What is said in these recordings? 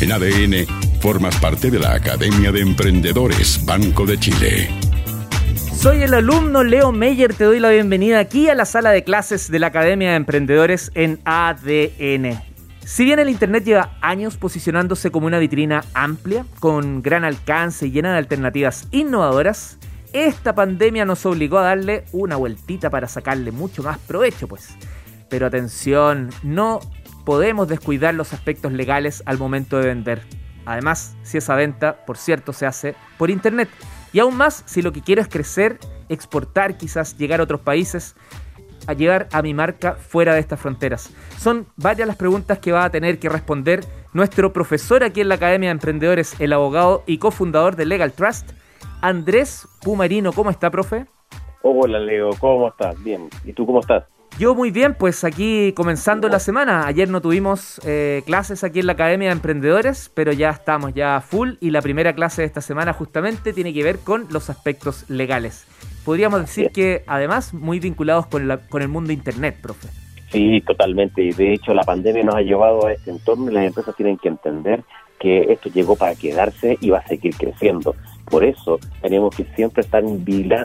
En ADN, formas parte de la Academia de Emprendedores Banco de Chile. Soy el alumno Leo Meyer, te doy la bienvenida aquí a la sala de clases de la Academia de Emprendedores en ADN. Si bien el Internet lleva años posicionándose como una vitrina amplia, con gran alcance y llena de alternativas innovadoras, esta pandemia nos obligó a darle una vueltita para sacarle mucho más provecho, pues. Pero atención, no podemos descuidar los aspectos legales al momento de vender. Además, si esa venta, por cierto, se hace por Internet. Y aún más, si lo que quiero es crecer, exportar, quizás llegar a otros países, a llevar a mi marca fuera de estas fronteras. Son varias las preguntas que va a tener que responder nuestro profesor aquí en la Academia de Emprendedores, el abogado y cofundador de Legal Trust, Andrés Pumarino. ¿Cómo está, profe? Hola, Leo. ¿Cómo estás? Bien. ¿Y tú cómo estás? Yo muy bien, pues aquí comenzando la semana. Ayer no tuvimos eh, clases aquí en la Academia de Emprendedores, pero ya estamos ya full y la primera clase de esta semana justamente tiene que ver con los aspectos legales. Podríamos decir que además muy vinculados con, con el mundo Internet, profe. Sí, totalmente. Y de hecho la pandemia nos ha llevado a este entorno y las empresas tienen que entender que esto llegó para quedarse y va a seguir creciendo. Por eso tenemos que siempre estar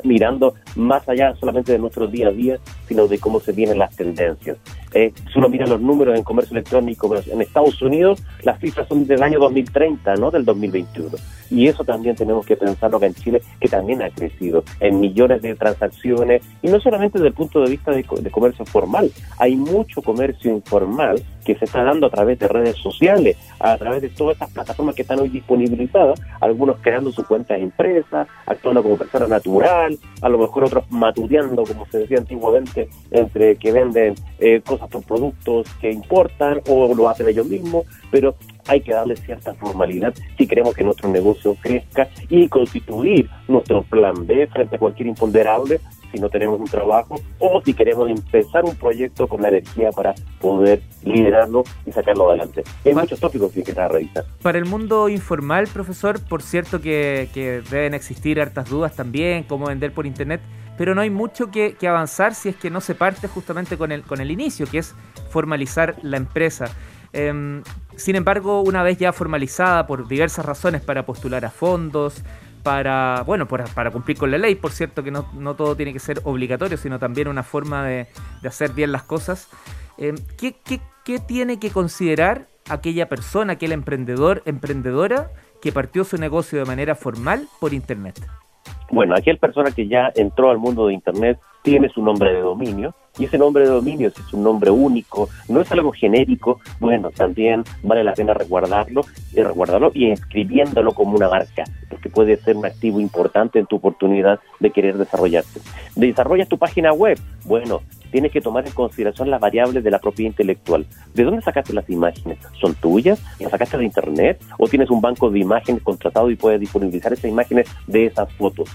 mirando más allá solamente de nuestro día a día, sino de cómo se vienen las tendencias. Eh, si uno mira los números en comercio electrónico en Estados Unidos, las cifras son del año 2030, no del 2021. Y eso también tenemos que pensarlo acá en Chile, que también ha crecido en millones de transacciones, y no solamente desde el punto de vista de, de comercio formal, hay mucho comercio informal que se está dando a través de redes sociales, a través de todas estas plataformas que están hoy disponibilizadas, algunos creando su cuenta de empresa, actuando como persona natural, a lo mejor otros matuteando, como se decía antiguamente, entre que venden eh, cosas por productos que importan o lo hacen ellos mismos, pero hay que darle cierta formalidad si queremos que nuestro negocio crezca y constituir nuestro plan B frente a cualquier imponderable si no tenemos un trabajo o si queremos empezar un proyecto con la energía para poder liderarlo y sacarlo adelante. Hay muchos tópicos que hay que revisar. Para el mundo informal, profesor, por cierto que, deben existir hartas dudas también, cómo vender por Internet, pero no hay mucho que, avanzar si es que no se parte justamente con el, con el inicio, que es formalizar la empresa. Em, sin embargo, una vez ya formalizada por diversas razones para postular a fondos, para, bueno, para, cumplir con la ley, por cierto que no, todo tiene que ser obligatorio, sino también una forma de, hacer bien las cosas. Eh, ¿qué, qué, tiene que considerar aquella persona, aquel emprendedor, emprendedora que partió su negocio de manera formal por Internet? Bueno, aquella persona que ya entró al mundo de Internet tiene su nombre de dominio, y ese nombre de dominio, si es un nombre único, no es algo genérico, bueno, también vale la pena resguardarlo y resguardarlo y escribiéndolo como una marca, porque puede ser un activo importante en tu oportunidad de querer desarrollarte. Desarrollas tu página web, bueno, tienes que tomar en consideración las variables de la propiedad intelectual. ¿De dónde sacaste las imágenes? ¿Son tuyas? ¿Las sacaste de internet? ¿O tienes un banco de imágenes contratado y puedes disponibilizar esas imágenes de esas fotos?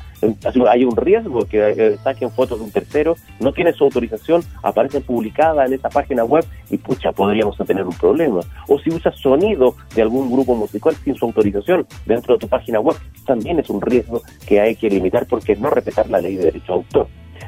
Hay un riesgo que eh, saquen fotos de un tercero, no tienes su autorización, aparecen publicadas en esa página web y pucha, podríamos tener un problema. O si usas sonido de algún grupo musical sin su autorización dentro de tu página web, también es un riesgo que hay que limitar porque no respetar la ley de derecho de autor.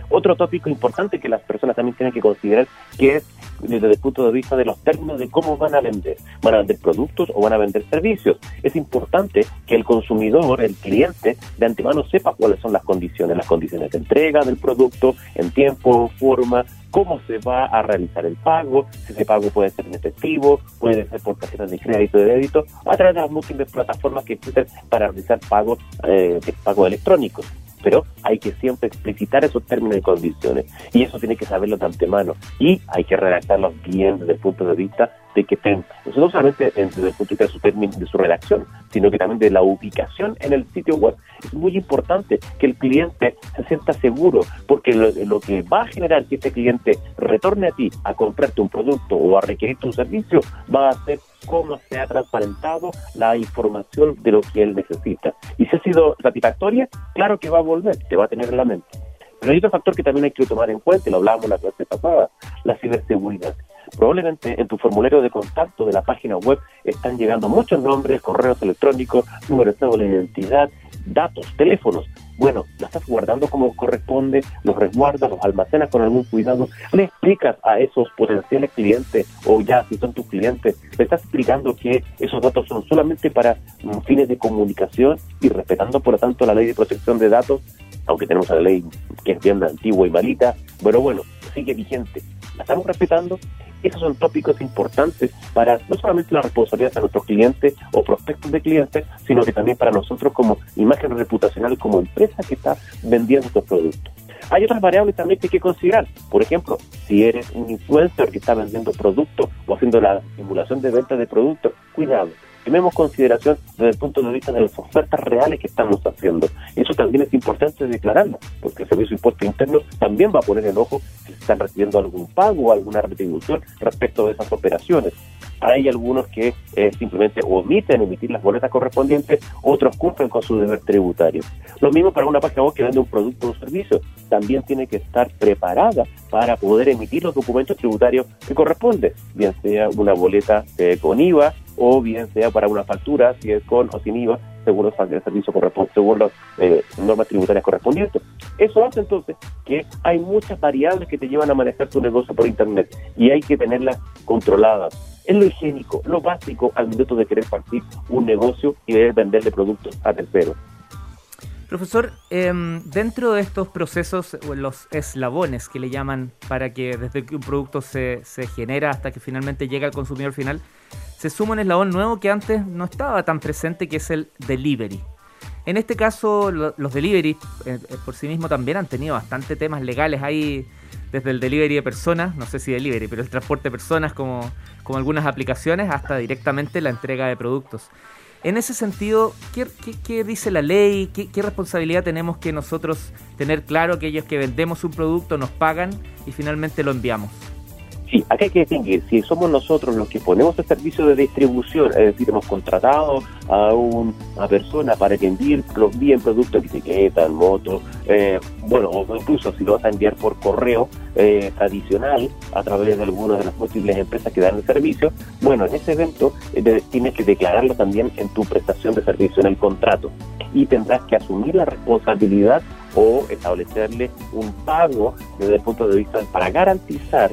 Otro tópico importante que las personas también tienen que considerar que es desde el punto de vista de los términos de cómo van a vender. ¿Van a vender productos o van a vender servicios? Es importante que el consumidor, el cliente, de antemano sepa cuáles son las condiciones, las condiciones de entrega del producto, en tiempo, forma, cómo se va a realizar el pago, si ese pago puede ser en efectivo, puede ser por tarjetas de crédito de débito, a través de las múltiples plataformas que existen para realizar pagos, eh, pagos electrónicos pero hay que siempre explicitar esos términos y condiciones y eso tiene que saberlo de antemano y hay que redactarlos bien desde el punto de vista de que estén, no solamente desde el punto de vista de su, término, de su redacción, sino que también de la ubicación en el sitio web. Es muy importante que el cliente se sienta seguro, porque lo, que va a generar que este cliente retorne a ti a comprarte un producto o a requerirte un servicio, va a ser cómo se ha transparentado la información de lo que él necesita. Y si ha sido satisfactoria, claro que va a volver, te va a tener en la mente. Pero hay otro factor que también hay que tomar en cuenta, y lo hablábamos la clase pasada, la ciberseguridad. Probablemente en tu formulario de contacto de la página web están llegando muchos nombres, correos electrónicos, números de identidad, datos, teléfonos. bueno, lo estás guardando como corresponde, los resguardas, los almacenas con algún cuidado, le explicas a esos potenciales clientes o ya si son tus clientes, le estás explicando que esos datos son solamente para mm, fines de comunicación y respetando por lo tanto la ley de protección de datos, aunque tenemos la ley que es bien antigua y malita, pero bueno, sigue vigente. La estamos respetando esos son tópicos importantes para no solamente la responsabilidad de nuestros clientes o prospectos de clientes, sino que también para nosotros como imagen reputacional, como empresa que está vendiendo estos productos. Hay otras variables también que hay que considerar. Por ejemplo, si eres un influencer que está vendiendo productos o haciendo la simulación de venta de productos, cuidado Tomemos consideración desde el punto de vista de las ofertas reales que estamos haciendo. Eso también es importante declararlo, porque el Servicio de Impuesto Interno también va a poner en ojo si están recibiendo algún pago o alguna retribución respecto de esas operaciones. Hay algunos que eh, simplemente omiten emitir las boletas correspondientes, otros cumplen con su deber tributario. Lo mismo para una página web que vende un producto o un servicio. También tiene que estar preparada para poder emitir los documentos tributarios que corresponden, bien sea una boleta eh, con IVA o bien sea para una factura, si es con o sin IVA, según los servicios según las eh, normas tributarias correspondientes. Eso hace entonces que hay muchas variables que te llevan a manejar tu negocio por Internet y hay que tenerlas controladas. Es lo higiénico, lo básico al minuto de querer partir un negocio y de venderle productos a terceros. Profesor, em, dentro de estos procesos, los eslabones que le llaman para que desde que un producto se, se genera hasta que finalmente llega al consumidor final, se suma un eslabón nuevo que antes no estaba tan presente, que es el delivery. En este caso, los delivery eh, eh, por sí mismos también han tenido bastante temas legales ahí, desde el delivery de personas, no sé si delivery, pero el transporte de personas como, como algunas aplicaciones, hasta directamente la entrega de productos. En ese sentido, ¿qué, dice la ley? ¿Qué, ¿Qué, responsabilidad tenemos que nosotros tener claro que ellos que vendemos un producto nos pagan y finalmente lo enviamos? Sí, acá hay que distinguir, si somos nosotros los que ponemos el servicio de distribución, es decir, hemos contratado a una persona para que envíe, envíen productos, etiquetas, motos, eh, bueno, o incluso si lo vas a enviar por correo eh, adicional a través de alguna de las múltiples empresas que dan el servicio, bueno, en ese evento eh, tienes que declararlo también en tu prestación de servicio, en el contrato, y tendrás que asumir la responsabilidad o establecerle un pago desde el punto de vista para garantizar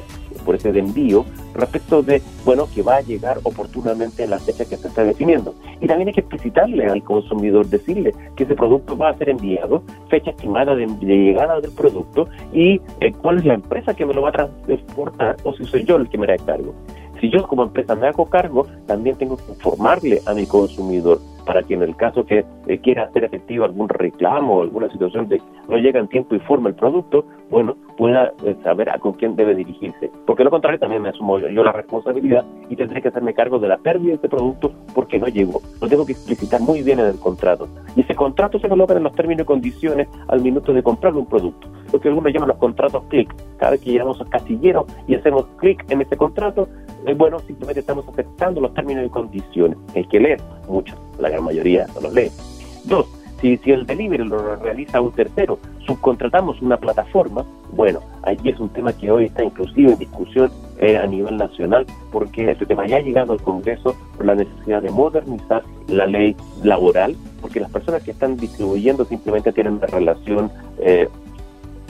por ese envío respecto de, bueno, que va a llegar oportunamente en la fecha que se está definiendo. Y también hay que explicitarle al consumidor, decirle que ese producto va a ser enviado, fecha estimada de, llegada del producto y eh, cuál es la empresa que me lo va a transportar o si soy yo el que me hará cargo. Si yo como empresa me hago cargo, también tengo que informarle a mi consumidor para que en el caso que eh, quiera hacer efectivo algún reclamo o alguna situación de no llega en tiempo y forma el producto, bueno, pueda eh, saber a con quién debe dirigirse. Porque lo contrario también me asumo yo, la responsabilidad y tendré que hacerme cargo de la pérdida de este producto porque no llegó. Lo tengo que explicitar muy bien en el contrato. Y ese contrato se coloca en los términos y condiciones al minuto de comprar un producto. Lo que algunos llaman los contratos clic. Cada vez que llegamos al casillero y hacemos clic en ese contrato, eh, bueno, simplemente estamos aceptando los términos y condiciones. Hay que leer mucho, la gran mayoría no los lee. Dos, si, si el delivery lo realiza un tercero, subcontratamos una plataforma, bueno, allí es un tema que hoy está inclusive en discusión eh, a nivel nacional, porque este tema ya ha llegado al Congreso por la necesidad de modernizar la ley laboral, porque las personas que están distribuyendo simplemente tienen una relación eh,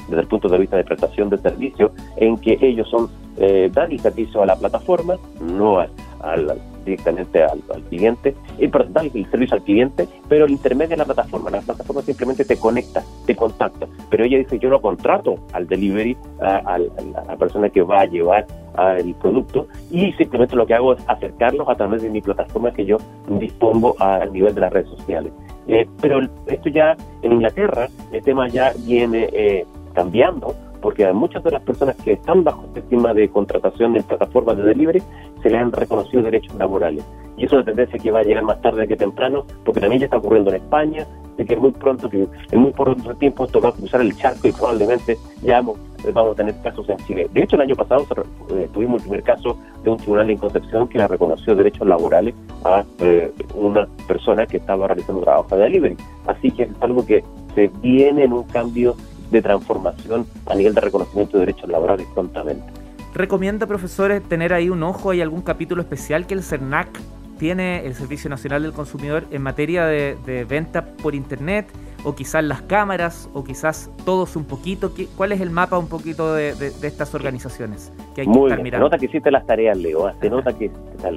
desde el punto de vista de prestación de servicio, en que ellos son eh, dan el servicio a la plataforma, no al, directamente al, cliente, y perdón, el servicio al cliente, pero el intermedio es la plataforma. La plataforma simplemente te conecta, te contacta, pero ella dice yo no contrato al delivery, a, la persona que va a llevar el producto y simplemente lo que hago es acercarlos a través de mi plataforma que yo dispongo al nivel de las redes sociales. Eh, pero esto ya en Inglaterra, el tema ya viene eh, cambiando, porque a muchas de las personas que están bajo este esquema de contratación en plataformas de delivery se les han reconocido derechos laborales. Y es una tendencia que va a llegar más tarde que temprano, porque también ya está ocurriendo en España, de que muy pronto, en muy pronto tiempo esto va a cruzar el charco y probablemente ya vamos, a tener casos en Chile. De hecho, el año pasado eh, tuvimos el primer caso de un tribunal en Concepción que le reconoció derechos laborales a eh, una persona que estaba realizando trabajo de delivery. Así que es algo que se viene en un cambio de transformación a nivel de reconocimiento de derechos laborales prontamente. ¿Recomienda, profesores, tener ahí un ojo? ¿Hay algún capítulo especial que el CERNAC tiene, el Servicio Nacional del Consumidor, en materia de, venta por Internet? O quizás las cámaras, o quizás todos un poquito? ¿Cuál es el mapa un poquito de, estas organizaciones que hay que estar mirando? Se nota que hiciste las tareas, Leo, ¿ah? se nota que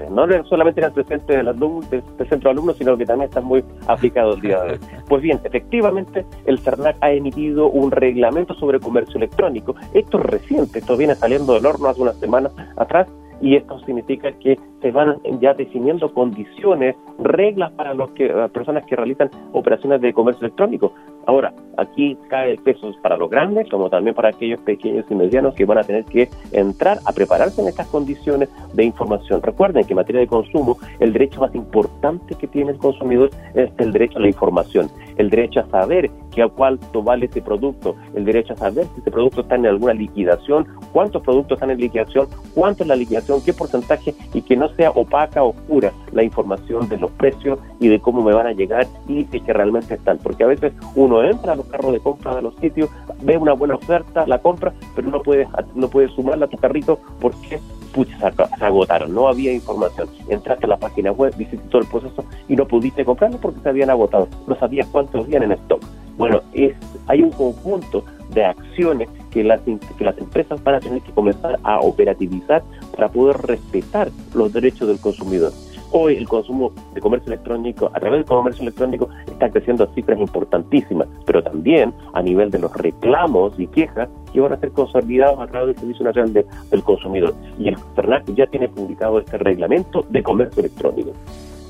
no solamente eres presente del, del, centro de alumnos, sino que también estás muy aplicado el día de hoy. Pues bien, efectivamente, el CERNAC ha emitido un reglamento sobre comercio electrónico. Esto es reciente, esto viene saliendo del horno hace unas semanas atrás y esto significa que se van ya definiendo condiciones, reglas para los que, las personas que realizan operaciones de comercio electrónico. Ahora, aquí cae el peso para los grandes como también para aquellos pequeños y medianos que van a tener que entrar a prepararse en estas condiciones de información. Recuerden que en materia de consumo, el derecho más importante que tiene el consumidor es el derecho a la información, el derecho a saber que a cuánto vale ese producto, el derecho a saber si ese producto está en alguna liquidación, cuántos productos están en liquidación, cuánto es la liquidación, qué porcentaje y que no sea opaca, oscura la información de los precios y de cómo me van a llegar y de que realmente están. Porque a veces uno entra a los carros de compra de los sitios, ve una buena oferta, la compra, pero no puede, no puede sumarla a tu carrito porque se agotaron, no había información. Entraste a la página web, hiciste todo el proceso y no pudiste comprarlo porque se habían agotado. No sabías cuántos habían en stock. Bueno, es, hay un conjunto de acciones que las, que las empresas van a tener que comenzar a operativizar para poder respetar los derechos del consumidor. Hoy el consumo de comercio electrónico, a través del comercio electrónico, está creciendo a cifras importantísimas, pero también a nivel de los reclamos y quejas que van a ser consolidados a través del Servicio Nacional del Consumidor. Y el CERNAC ya tiene publicado este reglamento de comercio electrónico.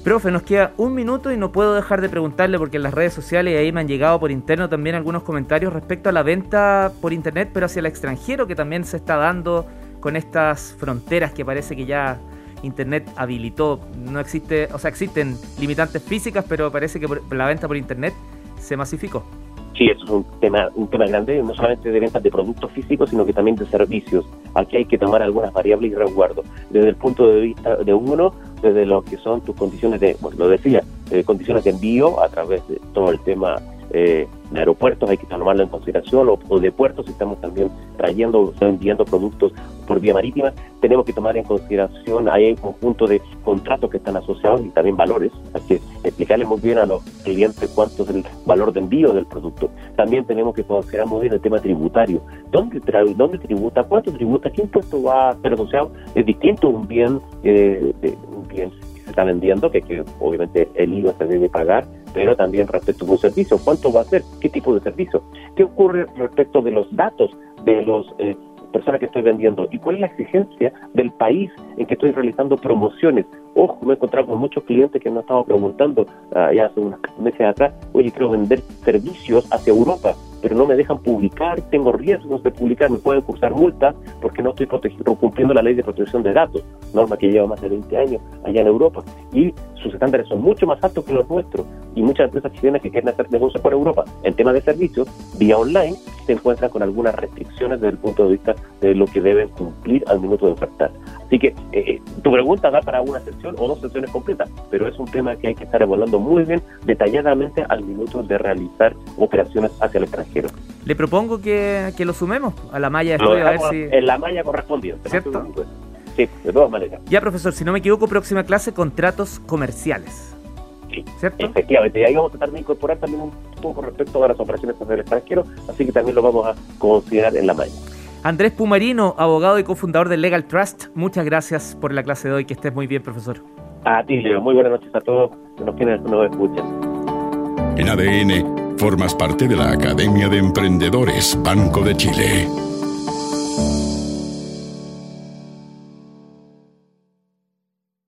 Profe, nos queda un minuto y no puedo dejar de preguntarle porque en las redes sociales ahí me han llegado por interno también algunos comentarios respecto a la venta por internet, pero hacia el extranjero que también se está dando con estas fronteras que parece que ya internet habilitó. No existe, o sea, existen limitantes físicas, pero parece que la venta por internet se masificó. Sí, eso es un tema, un tema grande, no solamente de ventas de productos físicos, sino que también de servicios. Aquí hay que tomar algunas variables y resguardos. Desde el punto de vista de uno, desde lo que son tus condiciones de, bueno, lo decía, eh, condiciones de envío a través de todo el tema eh, de aeropuertos, hay que tomarlo en consideración, o, de puertos, si estamos también trayendo o enviando productos por vía marítima, tenemos que tomar en consideración, hay un conjunto de contratos que están asociados y también valores, hay que explicarle muy bien a los clientes cuánto es el valor de envío del producto. También tenemos que considerar muy bien el tema tributario, ¿dónde, dónde tributa, cuánto tributa, qué impuesto va a ser asociado? Es distinto un bien, eh, un bien que se está vendiendo, que obviamente el IVA se debe pagar, pero también respecto a un servicio, cuánto va a ser, qué tipo de servicio, qué ocurre respecto de los datos de los eh, personas que estoy vendiendo y cuál es la exigencia del país en que estoy realizando promociones. Ojo, me he encontrado con muchos clientes que me han estado preguntando uh, ya hace unos meses atrás, oye, quiero vender servicios hacia Europa pero no me dejan publicar, tengo riesgos de publicar, me pueden cursar multas porque no estoy cumpliendo la ley de protección de datos, norma que lleva más de 20 años allá en Europa, y sus estándares son mucho más altos que los nuestros, y muchas empresas chilenas que quieren hacer negocios por Europa en tema de servicios, vía online, se encuentran con algunas restricciones desde el punto de vista de lo que deben cumplir al minuto de ofertar. Así que eh, eh, tu pregunta da para una sesión o dos sesiones completas, pero es un tema que hay que estar evaluando muy bien, detalladamente al minuto de realizar operaciones hacia el extranjero. Le propongo que, lo sumemos a la malla de estudio, a ver si... En la malla correspondiente. ¿Cierto? Sí, de todas maneras. Ya, profesor, si no me equivoco, próxima clase, contratos comerciales. Sí, ¿cierto? Efectivamente, y ahí vamos a tratar de incorporar también un poco respecto a las operaciones con el extranjero, así que también lo vamos a considerar en la malla. Andrés Pumarino, abogado y cofundador de Legal Trust, muchas gracias por la clase de hoy. Que estés muy bien, profesor. A ti, Leo. Muy buenas noches a todos los que nos escuchan. En ADN Formas parte de la Academia de Emprendedores Banco de Chile.